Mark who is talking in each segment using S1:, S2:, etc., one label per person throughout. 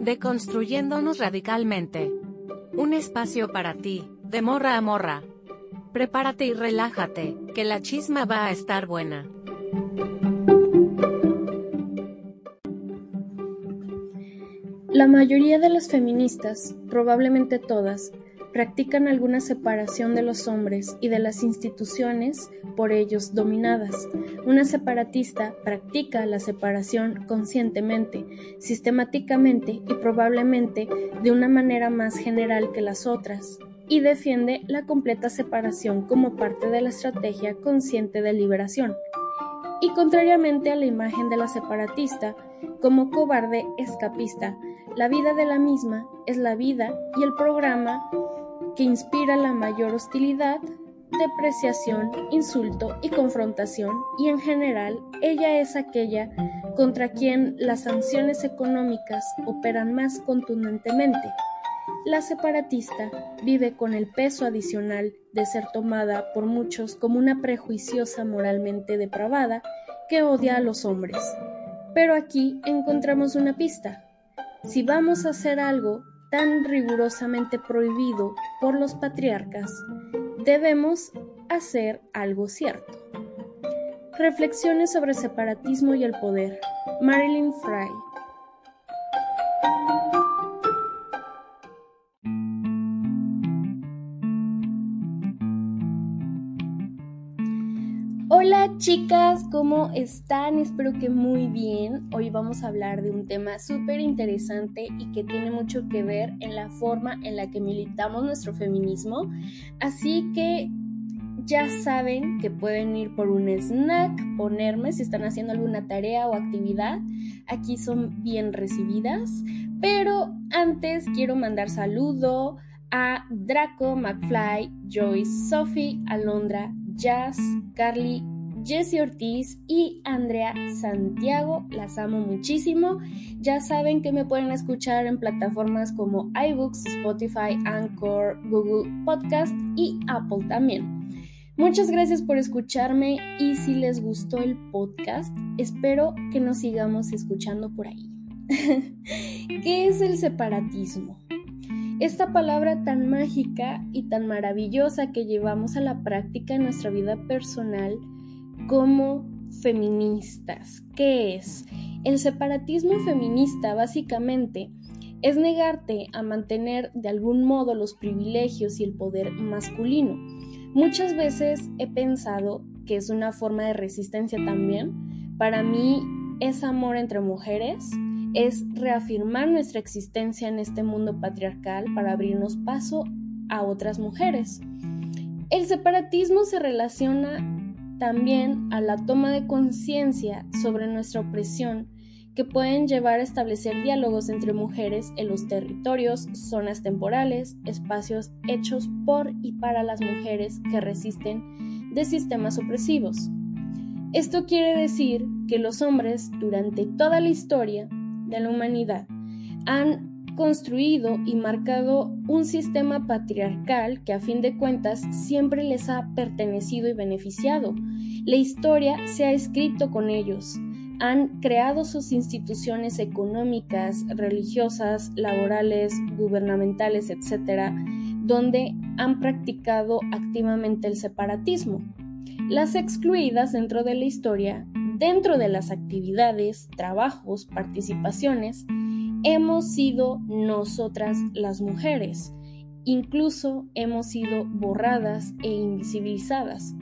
S1: Deconstruyéndonos radicalmente. Un espacio para ti, de morra a morra. Prepárate y relájate, que la chisma va a estar buena.
S2: La mayoría de las feministas, probablemente todas, practican alguna separación de los hombres y de las instituciones por ellos dominadas. Una separatista practica la separación conscientemente, sistemáticamente y probablemente de una manera más general que las otras, y defiende la completa separación como parte de la estrategia consciente de liberación. Y contrariamente a la imagen de la separatista, como cobarde escapista, la vida de la misma es la vida y el programa que inspira la mayor hostilidad, depreciación, insulto y confrontación, y en general ella es aquella contra quien las sanciones económicas operan más contundentemente. La separatista vive con el peso adicional de ser tomada por muchos como una prejuiciosa moralmente depravada que odia a los hombres. Pero aquí encontramos una pista. Si vamos a hacer algo tan rigurosamente prohibido por los patriarcas, debemos hacer algo cierto. Reflexiones sobre separatismo y el poder. Marilyn Fry. Chicas, ¿cómo están? Espero que muy bien. Hoy vamos a hablar de un tema súper interesante y que tiene mucho que ver en la forma en la que militamos nuestro feminismo. Así que ya saben que pueden ir por un snack, ponerme si están haciendo alguna tarea o actividad. Aquí son bien recibidas. Pero antes quiero mandar saludo a Draco, McFly, Joyce, Sophie, Alondra, Jazz, Carly, Jessie Ortiz y Andrea Santiago. Las amo muchísimo. Ya saben que me pueden escuchar en plataformas como iBooks, Spotify, Anchor, Google Podcast y Apple también. Muchas gracias por escucharme y si les gustó el podcast, espero que nos sigamos escuchando por ahí. ¿Qué es el separatismo? Esta palabra tan mágica y tan maravillosa que llevamos a la práctica en nuestra vida personal como feministas. ¿Qué es? El separatismo feminista básicamente es negarte a mantener de algún modo los privilegios y el poder masculino. Muchas veces he pensado que es una forma de resistencia también. Para mí es amor entre mujeres, es reafirmar nuestra existencia en este mundo patriarcal para abrirnos paso a otras mujeres. El separatismo se relaciona también a la toma de conciencia sobre nuestra opresión que pueden llevar a establecer diálogos entre mujeres en los territorios, zonas temporales, espacios hechos por y para las mujeres que resisten de sistemas opresivos. Esto quiere decir que los hombres durante toda la historia de la humanidad han construido y marcado un sistema patriarcal que a fin de cuentas siempre les ha pertenecido y beneficiado. La historia se ha escrito con ellos. Han creado sus instituciones económicas, religiosas, laborales, gubernamentales, etc., donde han practicado activamente el separatismo. Las excluidas dentro de la historia dentro de las actividades, trabajos, participaciones, hemos sido nosotras las mujeres. Incluso hemos sido borradas e invisibilizadas.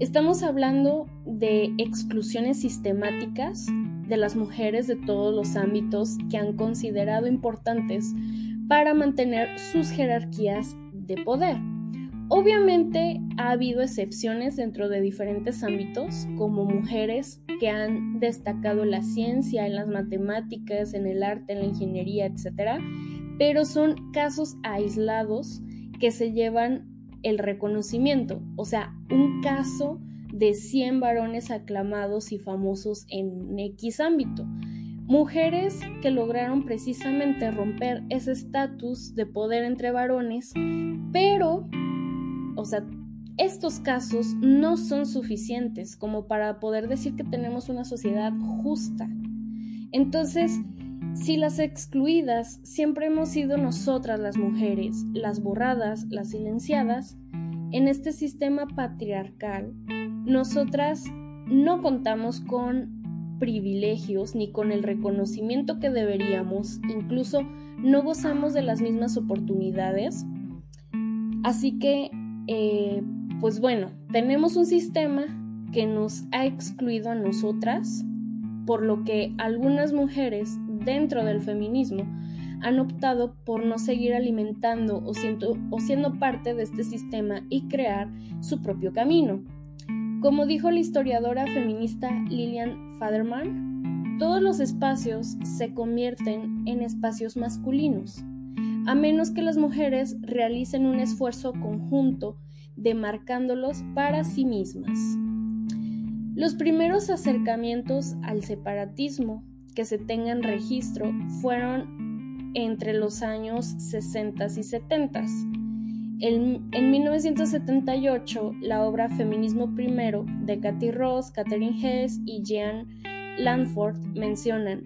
S2: Estamos hablando de exclusiones sistemáticas de las mujeres de todos los ámbitos que han considerado importantes para mantener sus jerarquías de poder. Obviamente ha habido excepciones dentro de diferentes ámbitos, como mujeres que han destacado la ciencia, en las matemáticas, en el arte, en la ingeniería, etc. Pero son casos aislados que se llevan el reconocimiento, o sea, un caso de 100 varones aclamados y famosos en X ámbito. Mujeres que lograron precisamente romper ese estatus de poder entre varones, pero o sea, estos casos no son suficientes como para poder decir que tenemos una sociedad justa. Entonces, Si las excluidas siempre hemos sido nosotras las mujeres, las borradas, las silenciadas, en este sistema patriarcal, nosotras no contamos con privilegios ni con el reconocimiento que deberíamos, incluso no gozamos de las mismas oportunidades. Así que, eh, pues bueno, tenemos un sistema que nos ha excluido a nosotras, por lo que algunas mujeres dentro del feminismo han optado por no seguir alimentando o siendo, o siendo parte de este sistema y crear su propio camino. Como dijo la historiadora feminista Lillian Faderman, todos los espacios se convierten en espacios masculinos, a menos que las mujeres realicen un esfuerzo conjunto demarcándolos para sí mismas. Los primeros acercamientos al separatismo que se tengan registro fueron entre los años 60 y 70. En, 1978, la obra Feminismo Primero de Cathy Ross, Catherine Hess y Jean Lanford mencionan,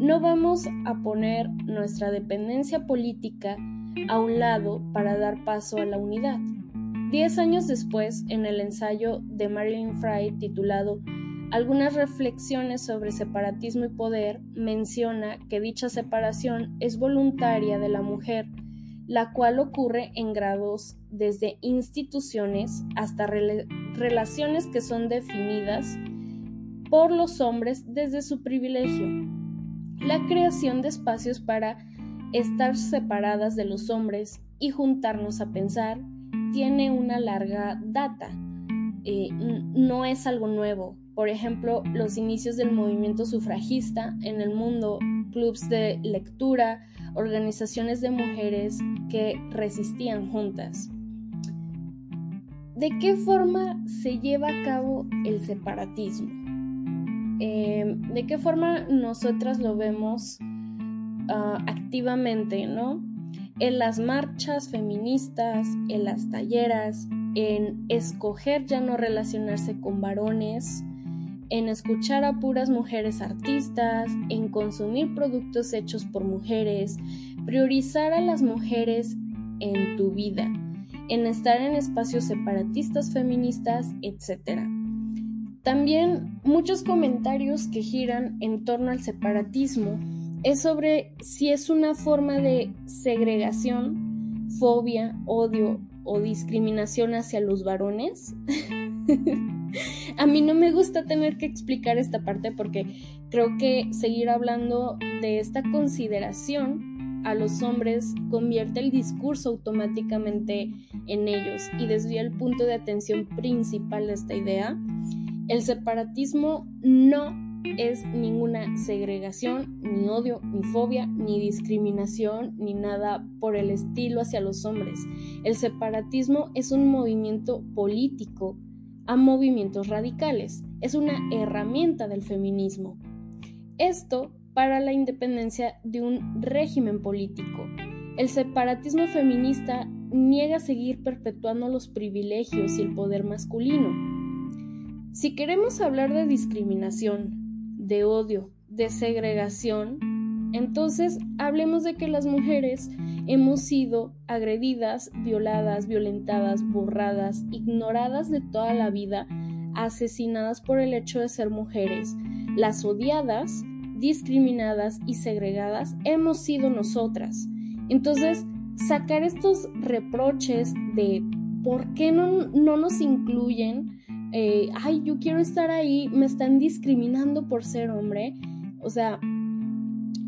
S2: no vamos a poner nuestra dependencia política a un lado para dar paso a la unidad. Diez años después, en el ensayo de Marilyn Fry titulado Algunas reflexiones sobre separatismo y poder, menciona que dicha separación es voluntaria de la mujer la cual ocurre en grados desde instituciones hasta relaciones que son definidas por los hombres desde su privilegio. La creación de espacios para estar separadas de los hombres y juntarnos a pensar tiene una larga data. Eh, no es algo nuevo. Por ejemplo, los inicios del movimiento sufragista en el mundo, clubs de lectura, organizaciones de mujeres que resistían juntas. ¿De qué forma se lleva a cabo el separatismo? Em, ¿De qué forma nosotras lo vemos ah, activamente, no? En las marchas feministas, en las talleras, en escoger ya no relacionarse con varones, en escuchar a puras mujeres artistas, en consumir productos hechos por mujeres, priorizar a las mujeres en tu vida, en estar en espacios separatistas feministas, etc. También muchos comentarios que giran en torno al separatismo es sobre si es una forma de segregación, fobia, odio o discriminación hacia los varones. A mí no me gusta tener que explicar esta parte porque creo que seguir hablando de esta consideración a los hombres convierte el discurso automáticamente en ellos y desvía el punto de atención principal de esta idea. El separatismo no es ninguna segregación, ni odio, ni fobia, ni discriminación, ni nada por el estilo hacia los hombres. El separatismo es un movimiento político a movimientos radicales. Es una herramienta del feminismo. Esto para la independencia de un régimen político. El separatismo feminista niega seguir perpetuando los privilegios y el poder masculino. Si queremos hablar de discriminación, de odio, de segregación, entonces hablemos de que las mujeres hemos sido agredidas, violadas, violentadas, borradas, ignoradas de toda la vida, asesinadas por el hecho de ser mujeres. Las odiadas, discriminadas y segregadas hemos sido nosotras. Entonces, sacar estos reproches de por qué no, no nos incluyen, eh, ay, yo quiero estar ahí, me están discriminando por ser hombre, o sea,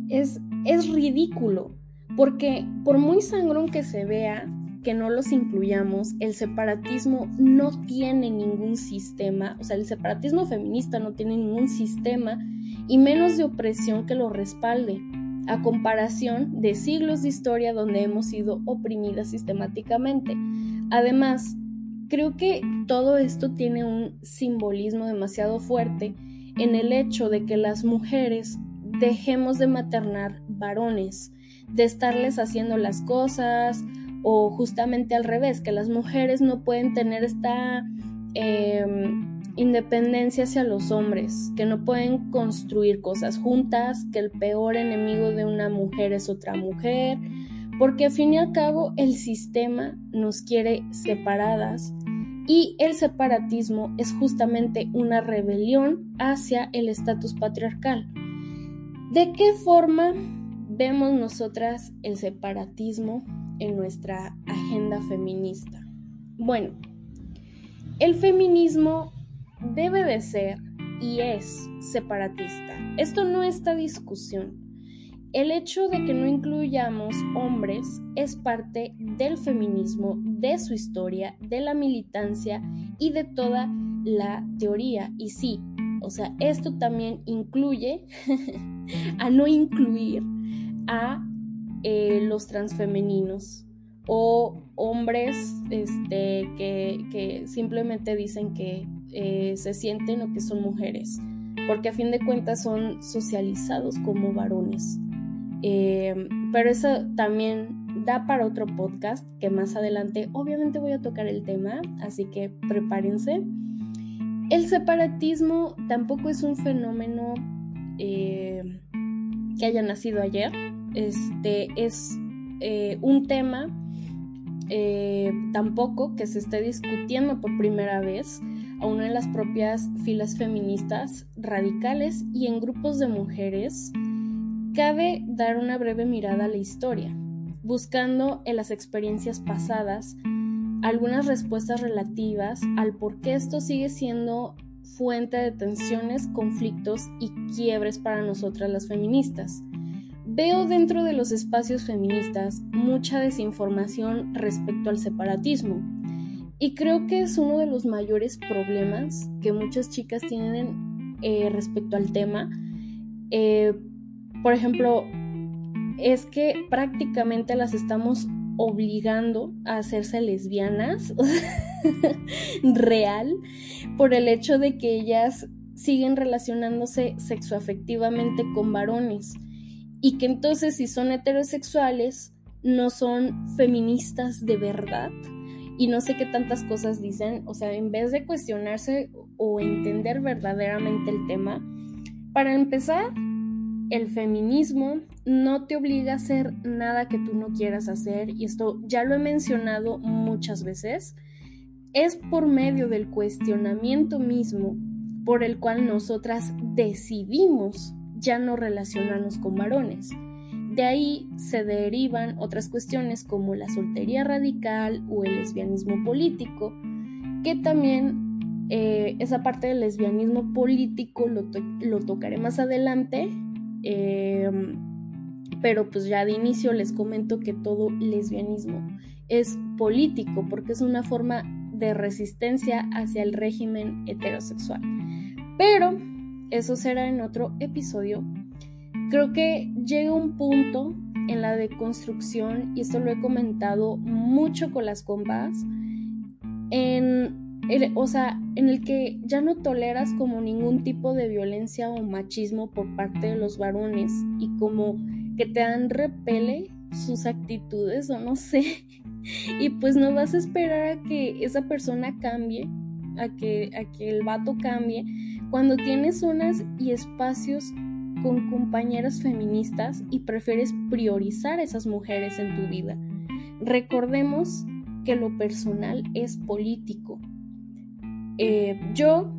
S2: es, es ridículo, porque por muy sangrón que se vea, que no los incluyamos, el separatismo no tiene ningún sistema, o sea, el separatismo feminista no tiene ningún sistema y menos de opresión que lo respalde, a comparación de siglos de historia donde hemos sido oprimidas sistemáticamente. Además, creo que todo esto tiene un simbolismo demasiado fuerte en el hecho de que las mujeres dejemos de maternar varones, de estarles haciendo las cosas o justamente al revés, que las mujeres no pueden tener esta em, independencia hacia los hombres, que no pueden construir cosas juntas, que el peor enemigo de una mujer es otra mujer, porque al fin y al cabo el sistema nos quiere separadas y el separatismo es justamente una rebelión hacia el estatus patriarcal. ¿De qué forma vemos nosotras el separatismo en nuestra agenda feminista? Bueno, el feminismo debe de ser y es separatista. Esto no está discusión. El hecho de que no incluyamos hombres es parte del feminismo, de su historia, de la militancia y de toda la teoría. Y sí, o sea, esto también incluye a no incluir a eh, los transfemeninos o hombres este, que, simplemente dicen que eh, se sienten o que son mujeres, porque a fin de cuentas son socializados como varones. Eh, pero eso también da para otro podcast que más adelante obviamente voy a tocar el tema, así que prepárense. El separatismo tampoco es un fenómeno eh, que haya nacido ayer. Este es eh, un tema tampoco que se esté discutiendo por primera vez aún en las propias filas feministas radicales y en grupos de mujeres Cabe dar una breve mirada a la historia, buscando en las experiencias pasadas algunas respuestas relativas al por qué esto sigue siendo fuente de tensiones, conflictos y quiebres para nosotras las feministas. Veo dentro de los espacios feministas mucha desinformación respecto al separatismo y creo que es uno de los mayores problemas que muchas chicas tienen eh, respecto al tema. Eh, por ejemplo, es que prácticamente las estamos obligando a hacerse lesbianas real por el hecho de que ellas siguen relacionándose sexoafectivamente con varones. Y que entonces si son heterosexuales no son feministas de verdad. Y no sé qué tantas cosas dicen, o sea, en vez de cuestionarse o entender verdaderamente el tema, para empezar, el feminismo no te obliga a hacer nada que tú no quieras hacer, y esto ya lo he mencionado muchas veces, es por medio del cuestionamiento mismo por el cual nosotras decidimos ya no relacionarnos con varones. De ahí se derivan otras cuestiones como la soltería radical o el lesbianismo político, que también eh, esa parte del lesbianismo político lo, lo tocaré más adelante Em, pero pues ya de inicio les comento que todo lesbianismo es político porque es una forma de resistencia hacia el régimen heterosexual. Pero eso será en otro episodio. Creo que llega un punto en la deconstrucción, y esto lo he comentado mucho con las compas, en o sea, en el que ya no toleras como ningún tipo de violencia o machismo por parte de los varones y como que te dan repele sus actitudes o no sé. Y pues no vas a esperar a que esa persona cambie, a que, a que el vato cambie, cuando tienes zonas y espacios con compañeras feministas y prefieres priorizar a esas mujeres en tu vida. Recordemos que lo personal es político eh, yo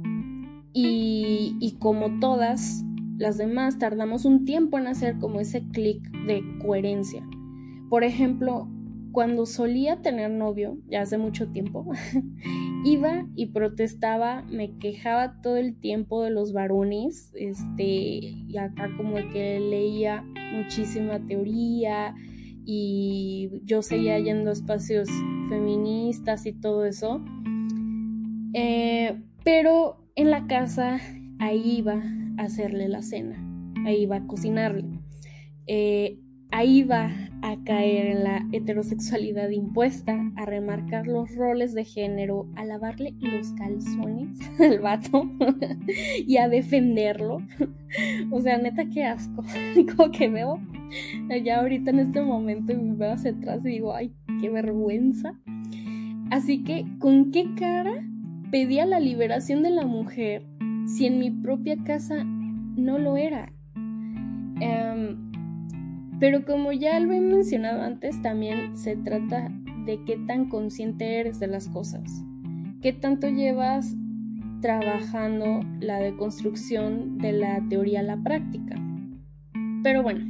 S2: y, como todas las demás tardamos un tiempo en hacer como ese clic de coherencia. Por ejemplo, cuando solía tener novio, ya hace mucho tiempo, iba y protestaba, me quejaba todo el tiempo de los varones, este, y acá como que leía muchísima teoría y yo seguía yendo a espacios feministas y todo eso. Eh, pero en la casa ahí iba a hacerle la cena, ahí iba a cocinarle, eh, ahí iba a caer en la heterosexualidad impuesta, a remarcar los roles de género, a lavarle los calzones al vato y a defenderlo. o sea, neta, qué asco. Como que veo ya ahorita en este momento y me veo hacia atrás y digo, ay, qué vergüenza. Así que, ¿con qué cara pedía la liberación de la mujer si en mi propia casa no lo era. Em, pero como ya lo he mencionado antes, también se trata de qué tan consciente eres de las cosas, qué tanto llevas trabajando la deconstrucción de la teoría a la práctica. Pero bueno,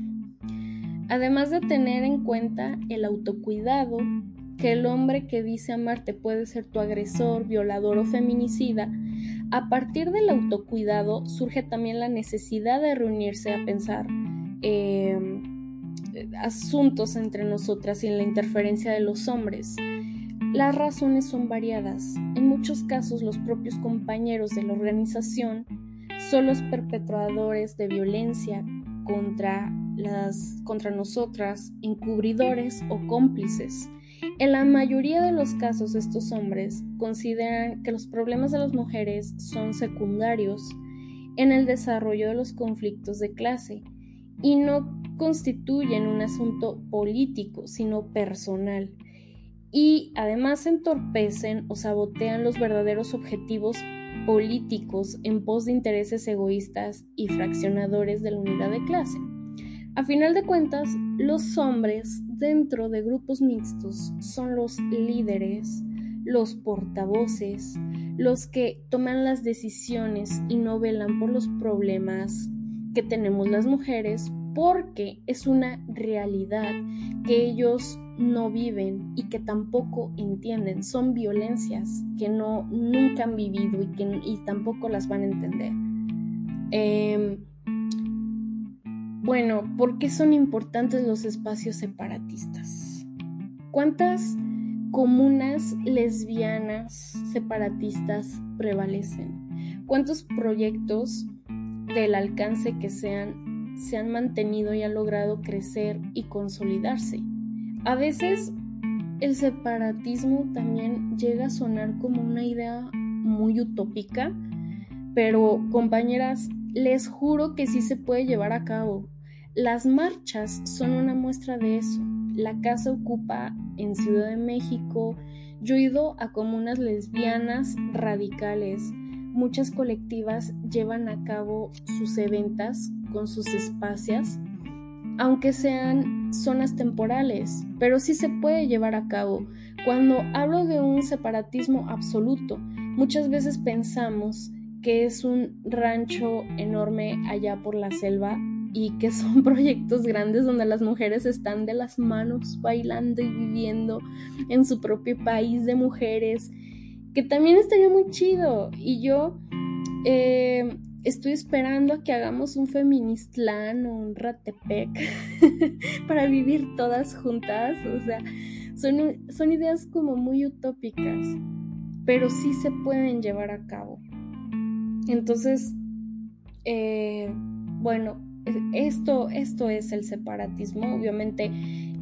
S2: además de tener en cuenta el autocuidado, que el hombre que dice amarte puede ser tu agresor, violador o feminicida, a partir del autocuidado surge también la necesidad de reunirse a pensar em, asuntos entre nosotras y en la interferencia de los hombres. Las razones son variadas. En muchos casos los propios compañeros de la organización son los perpetradores de violencia contra, las, contra nosotras, encubridores o cómplices. En la mayoría de los casos estos hombres consideran que los problemas de las mujeres son secundarios en el desarrollo de los conflictos de clase y no constituyen un asunto político, sino personal. Y además entorpecen o sabotean los verdaderos objetivos políticos en pos de intereses egoístas y fraccionadores de la unidad de clase. A final de cuentas, los hombres dentro de grupos mixtos son los líderes, los portavoces, los que toman las decisiones y no velan por los problemas que tenemos las mujeres porque es una realidad que ellos no viven y que tampoco entienden. Son violencias que no nunca han vivido y que y tampoco las van a entender. Em, bueno, ¿por qué son importantes los espacios separatistas? ¿Cuántas comunas lesbianas separatistas prevalecen? ¿Cuántos proyectos del alcance que sean se han mantenido y han logrado crecer y consolidarse? A veces el separatismo también llega a sonar como una idea muy utópica, pero compañeras, les juro que sí se puede llevar a cabo. Las marchas son una muestra de eso. La casa ocupa en Ciudad de México. Yo he ido a comunas lesbianas radicales. Muchas colectivas llevan a cabo sus eventos con sus espacios, aunque sean zonas temporales, pero sí se puede llevar a cabo. Cuando hablo de un separatismo absoluto, muchas veces pensamos que es un rancho enorme allá por la selva y que son proyectos grandes donde las mujeres están de las manos bailando y viviendo en su propio país de mujeres, que también estaría muy chido. Y yo eh, estoy esperando a que hagamos un feministlán o un ratepec para vivir todas juntas. O sea, son, son ideas como muy utópicas, pero sí se pueden llevar a cabo. Entonces, eh, bueno, esto, esto es el separatismo. Obviamente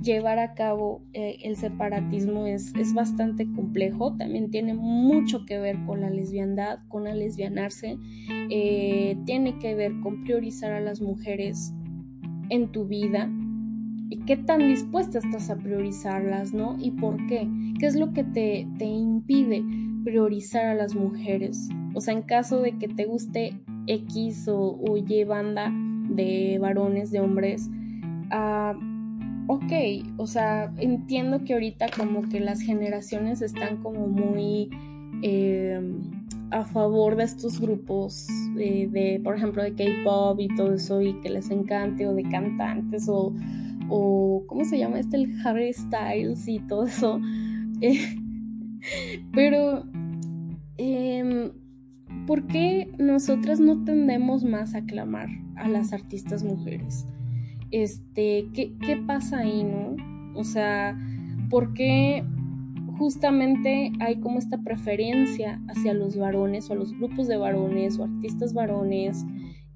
S2: llevar a cabo eh, el separatismo es, es, bastante complejo, también tiene mucho que ver con la lesbiandad, con la lesbianarse, eh, tiene que ver con priorizar a las mujeres en tu vida y qué tan dispuesta estás a priorizarlas, ¿no? ¿Y por qué? ¿Qué es lo que te, te impide priorizar a las mujeres? O sea, en caso de que te guste X o, o Y banda, de varones, de hombres. Ah, ok, o sea, entiendo que ahorita como que las generaciones están como muy em, a favor de estos grupos de, por ejemplo, de K-Pop y todo eso y que les encante o de cantantes o, o ¿cómo se llama este? El Harry Styles y todo eso. pero, eh, ¿por qué nosotras no tendemos más a clamar? a las artistas mujeres. Este, ¿qué, qué pasa ahí, no? O sea, ¿por qué justamente hay como esta preferencia hacia los varones o a los grupos de varones o artistas varones?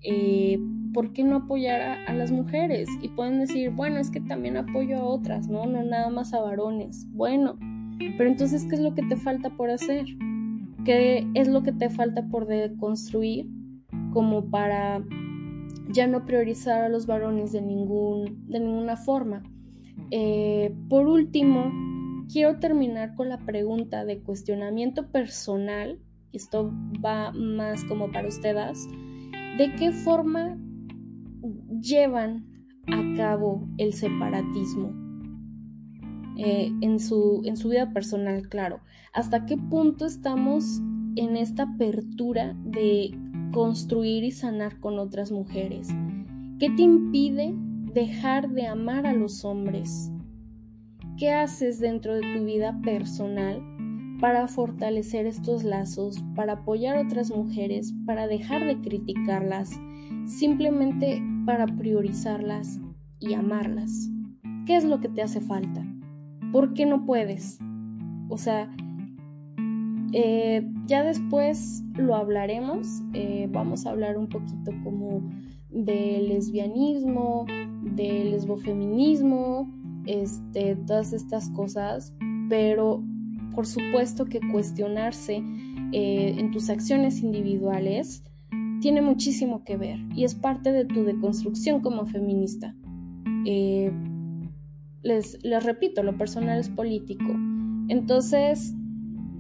S2: Eh, ¿Por qué no apoyar a, a, las mujeres? Y pueden decir, bueno, es que también apoyo a otras, ¿no? No nada más a varones. Bueno, pero entonces, ¿qué es lo que te falta por hacer? ¿Qué es lo que te falta por deconstruir como para ya no priorizar a los varones de, ningún, de ninguna forma. Eh, por último, quiero terminar con la pregunta de cuestionamiento personal esto va más como para ustedes, de qué forma llevan a cabo el separatismo eh, en, su, en su vida personal, claro. ¿Hasta qué punto estamos en esta apertura de construir y sanar con otras mujeres? ¿Qué te impide dejar de amar a los hombres? ¿Qué haces dentro de tu vida personal para fortalecer estos lazos, para apoyar a otras mujeres, para dejar de criticarlas, simplemente para priorizarlas y amarlas. ¿Qué es lo que te hace falta? ¿Por qué no puedes? O sea, eh, ya después lo hablaremos, eh, vamos a hablar un poquito como de lesbianismo, de lesbofeminismo, este, todas estas cosas, pero por supuesto que cuestionarse eh, en tus acciones individuales tiene muchísimo que ver y es parte de tu deconstrucción como feminista. Les, repito, lo personal es político. Entonces,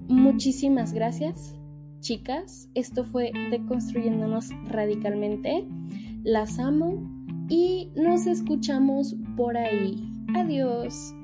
S2: muchísimas gracias, chicas. Esto fue Deconstruyéndonos Radicalmente. Las amo y nos escuchamos por ahí. Adiós.